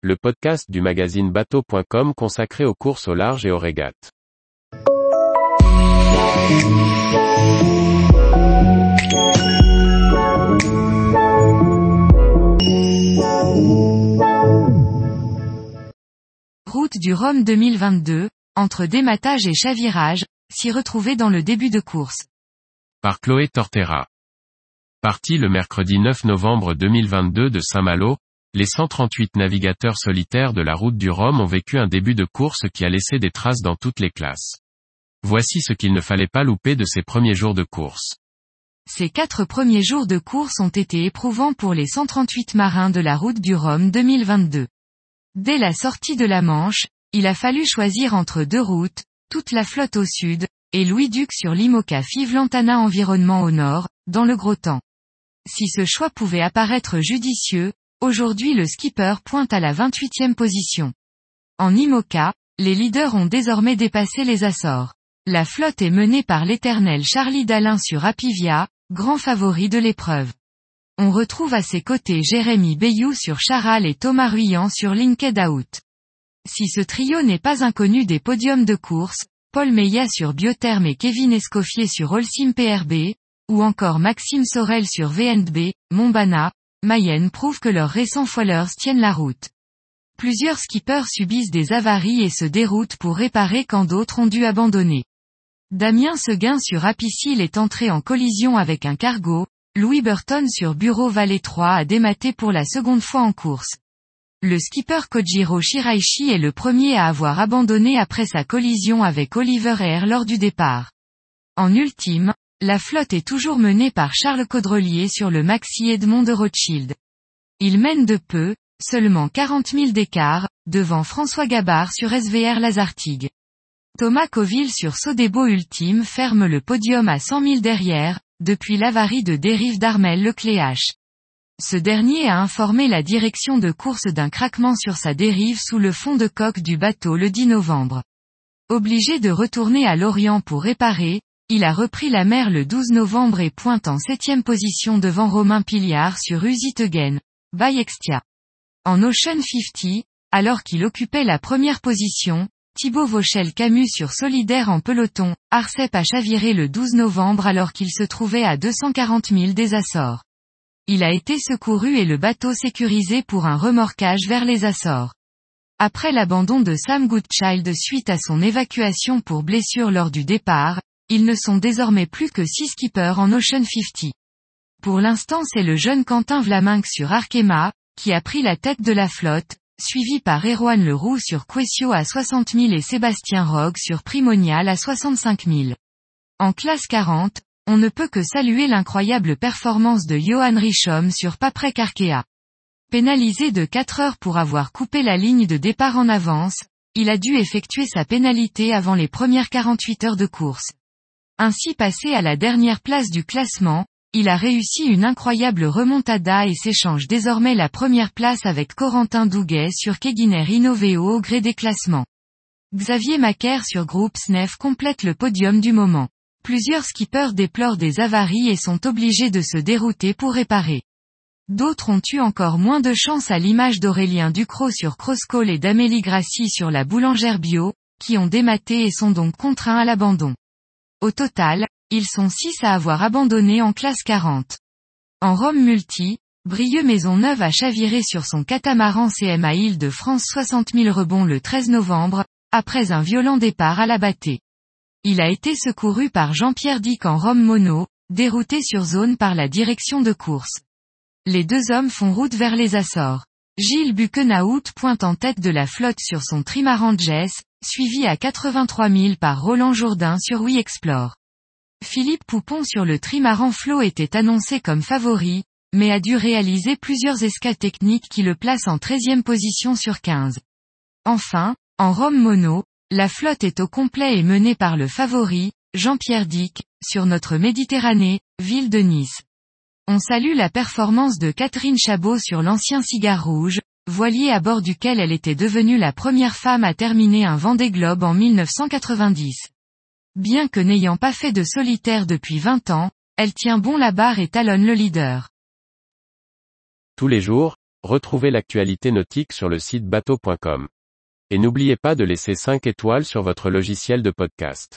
le podcast du magazine bateau.com consacré aux courses au large et aux régates. Route du Rhum 2022, entre dématage et chavirage, s'y retrouver dans le début de course. Par Chloé Tortera. Parti le mercredi 9 novembre 2022 de Saint-Malo, les 138 navigateurs solitaires de la route du Rhum ont vécu un début de course qui a laissé des traces dans toutes les classes. Voici ce qu'il ne fallait pas louper de ces premiers jours de course. Ces quatre premiers jours de course ont été éprouvants pour les 138 marins de la route du Rhum 2022. Dès la sortie de la Manche, il a fallu choisir entre deux routes, toute la flotte au sud, et Louis Duc sur l'Imoca Five Lantana Environnement au nord, dans le gros temps. Si ce choix pouvait apparaître judicieux, aujourd'hui le skipper pointe à la 28e position. En Imoca, les leaders ont désormais dépassé les Açores. La flotte est menée par l'éternel Charlie Dalin sur Apivia, grand favori de l'épreuve. On retrouve à ses côtés Jérémy Bayou sur Charal et Thomas Ruyant sur Linked Out. Si ce trio n'est pas inconnu des podiums de course, Paul Meillat sur Biotherm et Kevin Escoffier sur Holcim PRB, ou encore Maxime Sorel sur VNB, Montbana, Mayenne prouve que leurs récents foilers tiennent la route. Plusieurs skippers subissent des avaries et se déroutent pour réparer quand d'autres ont dû abandonner. Damien Seguin sur Apicil est entré en collision avec un cargo, Louis Burton sur Bureau Vallée 3 a dématé pour la seconde fois en course. Le skipper Kojiro Shiraishi est le premier à avoir abandonné après sa collision avec Oliver Air lors du départ. En ultime, la flotte est toujours menée par Charles Caudrelier sur le Maxi Edmond de Rothschild. Il mène de peu, seulement 40 000 d'écart, devant François Gabard sur SVR Lazartigue. Thomas Coville sur Sodebo Ultime ferme le podium à 100 000 derrière, depuis l'avarie de dérive d'Armel Lecléache. Ce dernier a informé la direction de course d'un craquement sur sa dérive sous le fond de coque du bateau le 10 novembre. Obligé de retourner à Lorient pour réparer, il a repris la mer le 12 novembre et pointe en septième position devant Romain Piliard sur Usitegen, by Extia. En Ocean 50, alors qu'il occupait la première position, Thibaut Vauchel Camus sur Solidaire en peloton, Arcep a chaviré le 12 novembre alors qu'il se trouvait à 240 000 des Açores. Il a été secouru et le bateau sécurisé pour un remorquage vers les Açores. Après l'abandon de Sam Goodchild suite à son évacuation pour blessure lors du départ, ils ne sont désormais plus que six skippers en Ocean 50. Pour l'instant c'est le jeune Quentin Vlaminck sur Arkema, qui a pris la tête de la flotte, suivi par Erwan Leroux sur Quessio à 60 000 et Sébastien Rogue sur Primonial à 65 000. En classe 40, on ne peut que saluer l'incroyable performance de Johan Richom sur Paprec Arkea. Pénalisé de 4 heures pour avoir coupé la ligne de départ en avance, il a dû effectuer sa pénalité avant les premières 48 heures de course. Ainsi passé à la dernière place du classement, il a réussi une incroyable remontada et s'échange désormais la première place avec Corentin Douguet sur Keguiner Innoveo au gré des classements. Xavier Macaire sur Groupe SNEF complète le podium du moment. Plusieurs skippers déplorent des avaries et sont obligés de se dérouter pour réparer. D'autres ont eu encore moins de chance à l'image d'Aurélien Ducrot sur Crosscall et d'Amélie Grassi sur la boulangère bio, qui ont dématé et sont donc contraints à l'abandon. Au total, ils sont six à avoir abandonné en classe 40. En Rome Multi, Brieux Maisonneuve a chaviré sur son catamaran CMA Île-de-France 60 000 rebonds le 13 novembre, après un violent départ à la bâtée. Il a été secouru par Jean-Pierre Dick en Rome Mono, dérouté sur zone par la direction de course. Les deux hommes font route vers les Açores. Gilles Buquenaout pointe en tête de la flotte sur son trimaran Jess, suivi à 83 000 par Roland Jourdain sur We Explore. Philippe Poupon sur le trimaran Flo était annoncé comme favori, mais a dû réaliser plusieurs escales techniques qui le placent en 13e position sur 15. Enfin, en Rome Mono, la flotte est au complet et menée par le favori, Jean-Pierre Dick, sur notre Méditerranée, ville de Nice. On salue la performance de Catherine Chabot sur l'ancien cigare rouge, voilier à bord duquel elle était devenue la première femme à terminer un Vendée Globe en 1990. Bien que n'ayant pas fait de solitaire depuis 20 ans, elle tient bon la barre et talonne le leader. Tous les jours, retrouvez l'actualité nautique sur le site bateau.com. Et n'oubliez pas de laisser 5 étoiles sur votre logiciel de podcast.